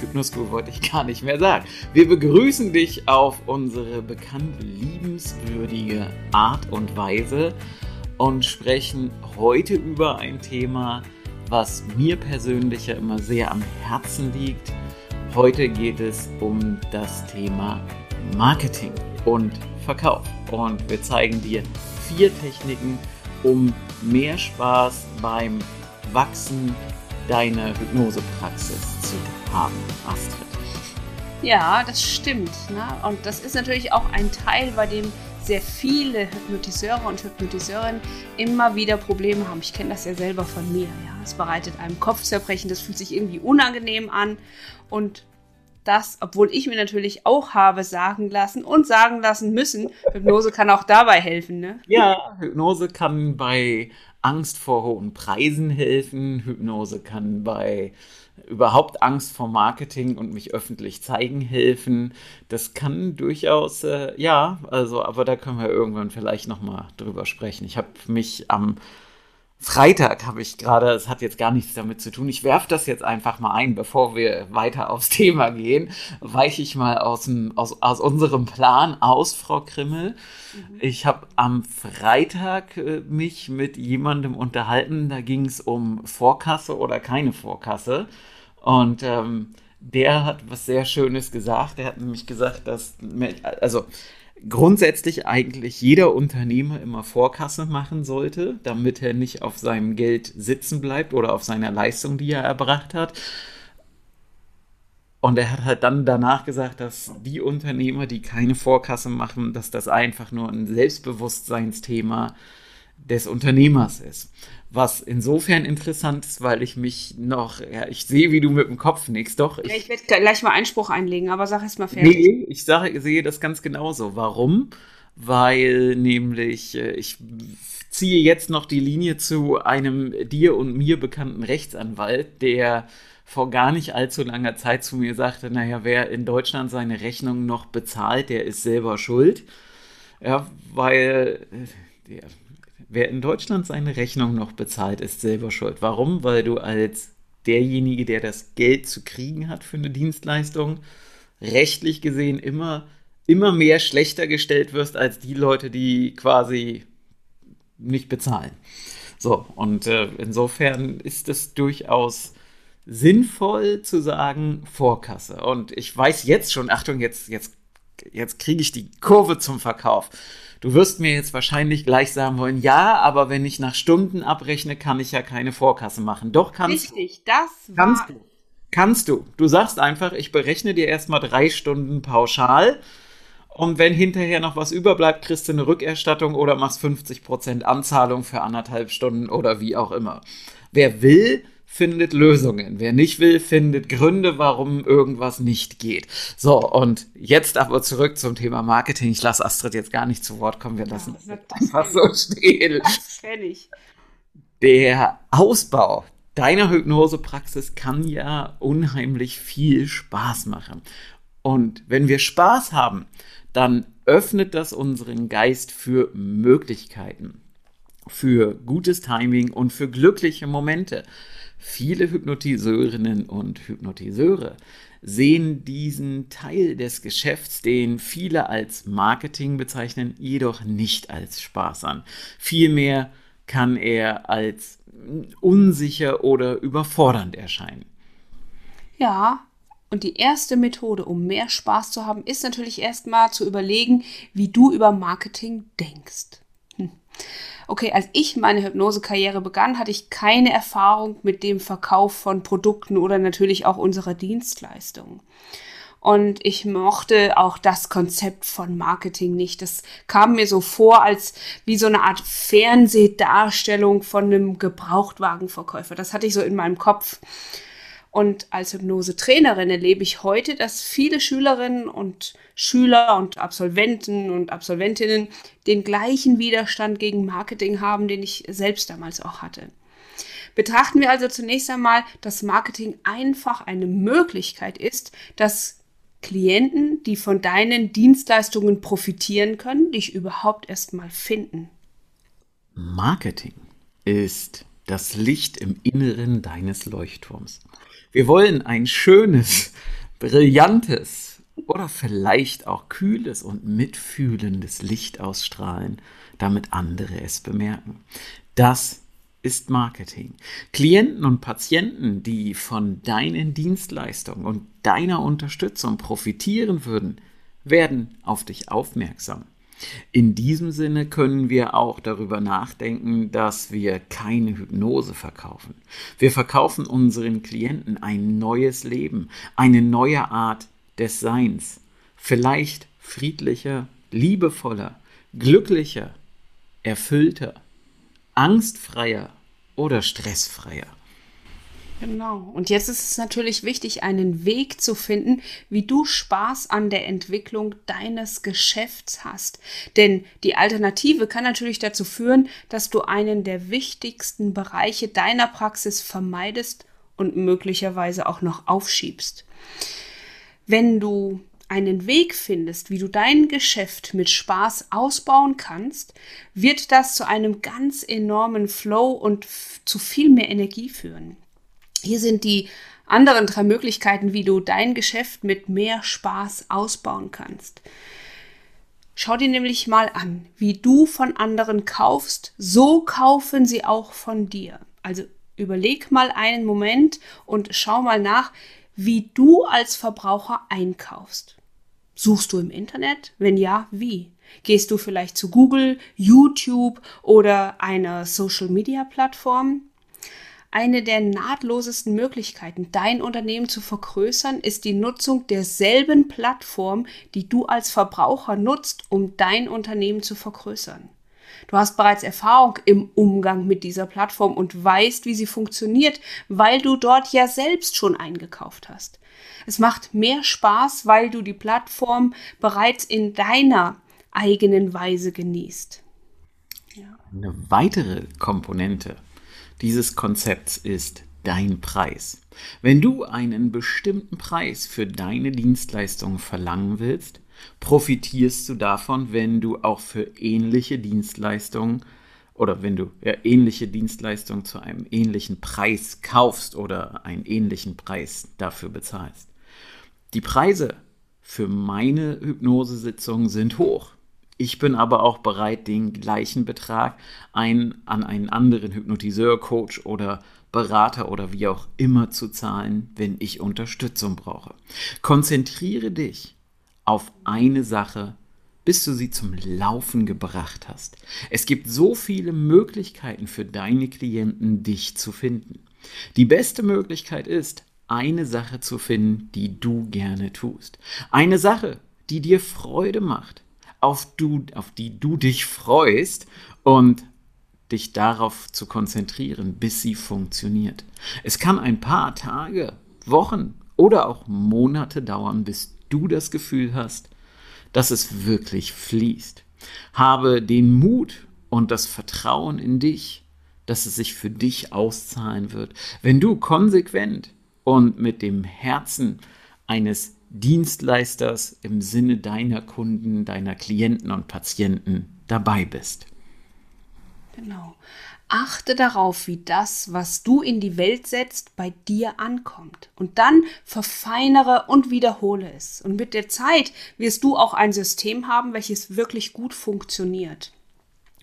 Hypnoschool wollte ich gar nicht mehr sagen. Wir begrüßen dich auf unsere bekannte, liebenswürdige Art und Weise und sprechen heute über ein Thema, was mir persönlich ja immer sehr am Herzen liegt. Heute geht es um das Thema Marketing und Verkauf. Und wir zeigen dir vier Techniken, um mehr Spaß beim Wachsen deiner Hypnosepraxis zu haben, Astrid. Ja, das stimmt. Ne? Und das ist natürlich auch ein Teil, bei dem sehr viele Hypnotiseure und Hypnotiseurinnen immer wieder Probleme haben. Ich kenne das ja selber von mir. Ja, es bereitet einem Kopfzerbrechen, das fühlt sich irgendwie unangenehm an und das, obwohl ich mir natürlich auch habe sagen lassen und sagen lassen müssen, Hypnose kann auch dabei helfen, ne? Ja, Hypnose kann bei Angst vor hohen Preisen helfen. Hypnose kann bei überhaupt Angst vor Marketing und mich öffentlich zeigen helfen. Das kann durchaus, äh, ja, also, aber da können wir irgendwann vielleicht nochmal drüber sprechen. Ich habe mich am Freitag habe ich gerade, es hat jetzt gar nichts damit zu tun. Ich werfe das jetzt einfach mal ein, bevor wir weiter aufs Thema gehen. Weiche ich mal aus, dem, aus, aus unserem Plan aus, Frau Krimmel. Mhm. Ich habe am Freitag äh, mich mit jemandem unterhalten, da ging es um Vorkasse oder keine Vorkasse. Und ähm, der hat was sehr Schönes gesagt. Er hat nämlich gesagt, dass, also grundsätzlich eigentlich jeder Unternehmer immer Vorkasse machen sollte, damit er nicht auf seinem Geld sitzen bleibt oder auf seiner Leistung, die er erbracht hat. Und er hat halt dann danach gesagt, dass die Unternehmer, die keine Vorkasse machen, dass das einfach nur ein Selbstbewusstseinsthema des Unternehmers ist. Was insofern interessant ist, weil ich mich noch, ja, ich sehe, wie du mit dem Kopf nickst, doch. Ich, ja, ich werde gleich mal Einspruch einlegen, aber sag es mal fertig. Nee, ich sage, sehe das ganz genauso. Warum? Weil nämlich äh, ich ziehe jetzt noch die Linie zu einem dir und mir bekannten Rechtsanwalt, der vor gar nicht allzu langer Zeit zu mir sagte, naja, wer in Deutschland seine Rechnung noch bezahlt, der ist selber schuld. Ja, weil äh, der Wer in Deutschland seine Rechnung noch bezahlt, ist selber schuld. Warum? Weil du als derjenige, der das Geld zu kriegen hat für eine Dienstleistung, rechtlich gesehen immer, immer mehr schlechter gestellt wirst als die Leute, die quasi nicht bezahlen. So, und äh, insofern ist es durchaus sinnvoll zu sagen Vorkasse. Und ich weiß jetzt schon, Achtung, jetzt, jetzt, jetzt kriege ich die Kurve zum Verkauf. Du wirst mir jetzt wahrscheinlich gleich sagen wollen, ja, aber wenn ich nach Stunden abrechne, kann ich ja keine Vorkasse machen. Doch kannst Richtig, du. das war kannst du. Kannst du. Du sagst einfach, ich berechne dir erstmal drei Stunden pauschal. Und wenn hinterher noch was überbleibt, kriegst du eine Rückerstattung oder machst 50% Anzahlung für anderthalb Stunden oder wie auch immer. Wer will, findet Lösungen. Wer nicht will, findet Gründe, warum irgendwas nicht geht. So, und jetzt aber zurück zum Thema Marketing. Ich lasse Astrid jetzt gar nicht zu Wort kommen. Wir lassen ja, das einfach so stehen. Das ich. Der Ausbau deiner Hypnosepraxis kann ja unheimlich viel Spaß machen. Und wenn wir Spaß haben, dann öffnet das unseren Geist für Möglichkeiten, für gutes Timing und für glückliche Momente. Viele Hypnotiseurinnen und Hypnotiseure sehen diesen Teil des Geschäfts, den viele als Marketing bezeichnen, jedoch nicht als Spaß an. Vielmehr kann er als unsicher oder überfordernd erscheinen. Ja, und die erste Methode, um mehr Spaß zu haben, ist natürlich erstmal zu überlegen, wie du über Marketing denkst. Hm okay, als ich meine Hypnosekarriere begann, hatte ich keine Erfahrung mit dem Verkauf von Produkten oder natürlich auch unserer Dienstleistungen. Und ich mochte auch das Konzept von Marketing nicht. Das kam mir so vor, als wie so eine Art Fernsehdarstellung von einem Gebrauchtwagenverkäufer. Das hatte ich so in meinem Kopf. Und als Hypnose-Trainerin erlebe ich heute, dass viele Schülerinnen und Schüler und Absolventen und Absolventinnen den gleichen Widerstand gegen Marketing haben, den ich selbst damals auch hatte. Betrachten wir also zunächst einmal, dass Marketing einfach eine Möglichkeit ist, dass Klienten, die von deinen Dienstleistungen profitieren können, dich überhaupt erst mal finden. Marketing ist das Licht im Inneren deines Leuchtturms. Wir wollen ein schönes, brillantes oder vielleicht auch kühles und mitfühlendes Licht ausstrahlen, damit andere es bemerken. Das ist Marketing. Klienten und Patienten, die von deinen Dienstleistungen und deiner Unterstützung profitieren würden, werden auf dich aufmerksam. In diesem Sinne können wir auch darüber nachdenken, dass wir keine Hypnose verkaufen. Wir verkaufen unseren Klienten ein neues Leben, eine neue Art des Seins. Vielleicht friedlicher, liebevoller, glücklicher, erfüllter, angstfreier oder stressfreier. Genau. Und jetzt ist es natürlich wichtig, einen Weg zu finden, wie du Spaß an der Entwicklung deines Geschäfts hast. Denn die Alternative kann natürlich dazu führen, dass du einen der wichtigsten Bereiche deiner Praxis vermeidest und möglicherweise auch noch aufschiebst. Wenn du einen Weg findest, wie du dein Geschäft mit Spaß ausbauen kannst, wird das zu einem ganz enormen Flow und zu viel mehr Energie führen. Hier sind die anderen drei Möglichkeiten, wie du dein Geschäft mit mehr Spaß ausbauen kannst. Schau dir nämlich mal an, wie du von anderen kaufst, so kaufen sie auch von dir. Also überleg mal einen Moment und schau mal nach, wie du als Verbraucher einkaufst. Suchst du im Internet? Wenn ja, wie? Gehst du vielleicht zu Google, YouTube oder einer Social-Media-Plattform? Eine der nahtlosesten Möglichkeiten, dein Unternehmen zu vergrößern, ist die Nutzung derselben Plattform, die du als Verbraucher nutzt, um dein Unternehmen zu vergrößern. Du hast bereits Erfahrung im Umgang mit dieser Plattform und weißt, wie sie funktioniert, weil du dort ja selbst schon eingekauft hast. Es macht mehr Spaß, weil du die Plattform bereits in deiner eigenen Weise genießt. Ja. Eine weitere Komponente dieses Konzepts ist dein Preis. Wenn du einen bestimmten Preis für deine Dienstleistung verlangen willst, profitierst du davon, wenn du auch für ähnliche Dienstleistungen oder wenn du ja, ähnliche Dienstleistungen zu einem ähnlichen Preis kaufst oder einen ähnlichen Preis dafür bezahlst. Die Preise für meine Hypnosesitzungen sind hoch. Ich bin aber auch bereit, den gleichen Betrag ein, an einen anderen Hypnotiseur, Coach oder Berater oder wie auch immer zu zahlen, wenn ich Unterstützung brauche. Konzentriere dich auf eine Sache, bis du sie zum Laufen gebracht hast. Es gibt so viele Möglichkeiten für deine Klienten, dich zu finden. Die beste Möglichkeit ist, eine Sache zu finden, die du gerne tust. Eine Sache, die dir Freude macht auf, du, auf die du dich freust und dich darauf zu konzentrieren, bis sie funktioniert. Es kann ein paar Tage, Wochen oder auch Monate dauern, bis du das Gefühl hast, dass es wirklich fließt. Habe den Mut und das Vertrauen in dich, dass es sich für dich auszahlen wird, wenn du konsequent und mit dem Herzen eines Dienstleisters im Sinne deiner Kunden, deiner Klienten und Patienten dabei bist. Genau. Achte darauf, wie das, was du in die Welt setzt, bei dir ankommt. Und dann verfeinere und wiederhole es. Und mit der Zeit wirst du auch ein System haben, welches wirklich gut funktioniert.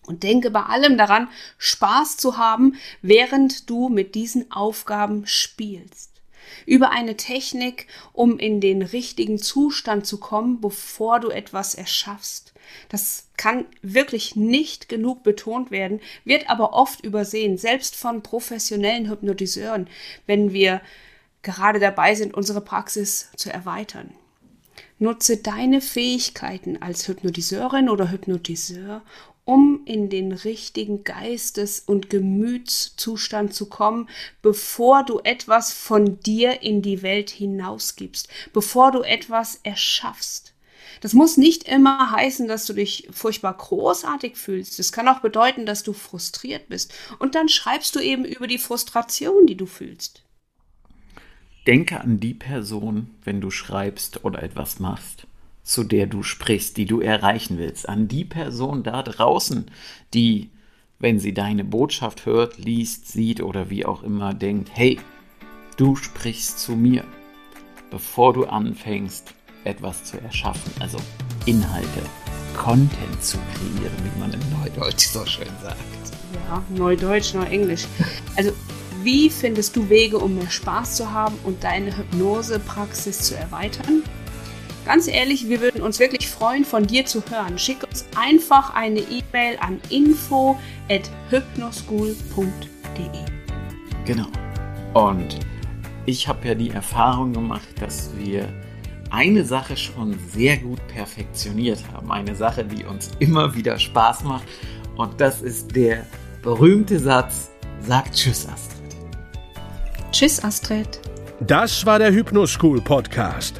Und denke bei allem daran, Spaß zu haben, während du mit diesen Aufgaben spielst über eine Technik, um in den richtigen Zustand zu kommen, bevor du etwas erschaffst. Das kann wirklich nicht genug betont werden, wird aber oft übersehen, selbst von professionellen Hypnotiseuren, wenn wir gerade dabei sind, unsere Praxis zu erweitern. Nutze deine Fähigkeiten als Hypnotiseurin oder Hypnotiseur, um in den richtigen Geistes- und Gemütszustand zu kommen, bevor du etwas von dir in die Welt hinausgibst, bevor du etwas erschaffst. Das muss nicht immer heißen, dass du dich furchtbar großartig fühlst. Das kann auch bedeuten, dass du frustriert bist. Und dann schreibst du eben über die Frustration, die du fühlst. Denke an die Person, wenn du schreibst oder etwas machst, zu der du sprichst, die du erreichen willst. An die Person da draußen, die, wenn sie deine Botschaft hört, liest, sieht oder wie auch immer, denkt, hey, du sprichst zu mir, bevor du anfängst, etwas zu erschaffen, also Inhalte, Content zu kreieren, wie man im Neudeutsch so schön sagt. Ja, Neudeutsch, Neuenglisch. Also, wie findest du Wege, um mehr Spaß zu haben und deine Hypnosepraxis zu erweitern? Ganz ehrlich, wir würden uns wirklich freuen, von dir zu hören. Schick uns einfach eine E-Mail an info@hypnoschool.de. Genau. Und ich habe ja die Erfahrung gemacht, dass wir eine Sache schon sehr gut perfektioniert haben. Eine Sache, die uns immer wieder Spaß macht. Und das ist der berühmte Satz, sagt Tschüss Astrid. Tschüss Astrid. Das war der Hypnoschool Podcast.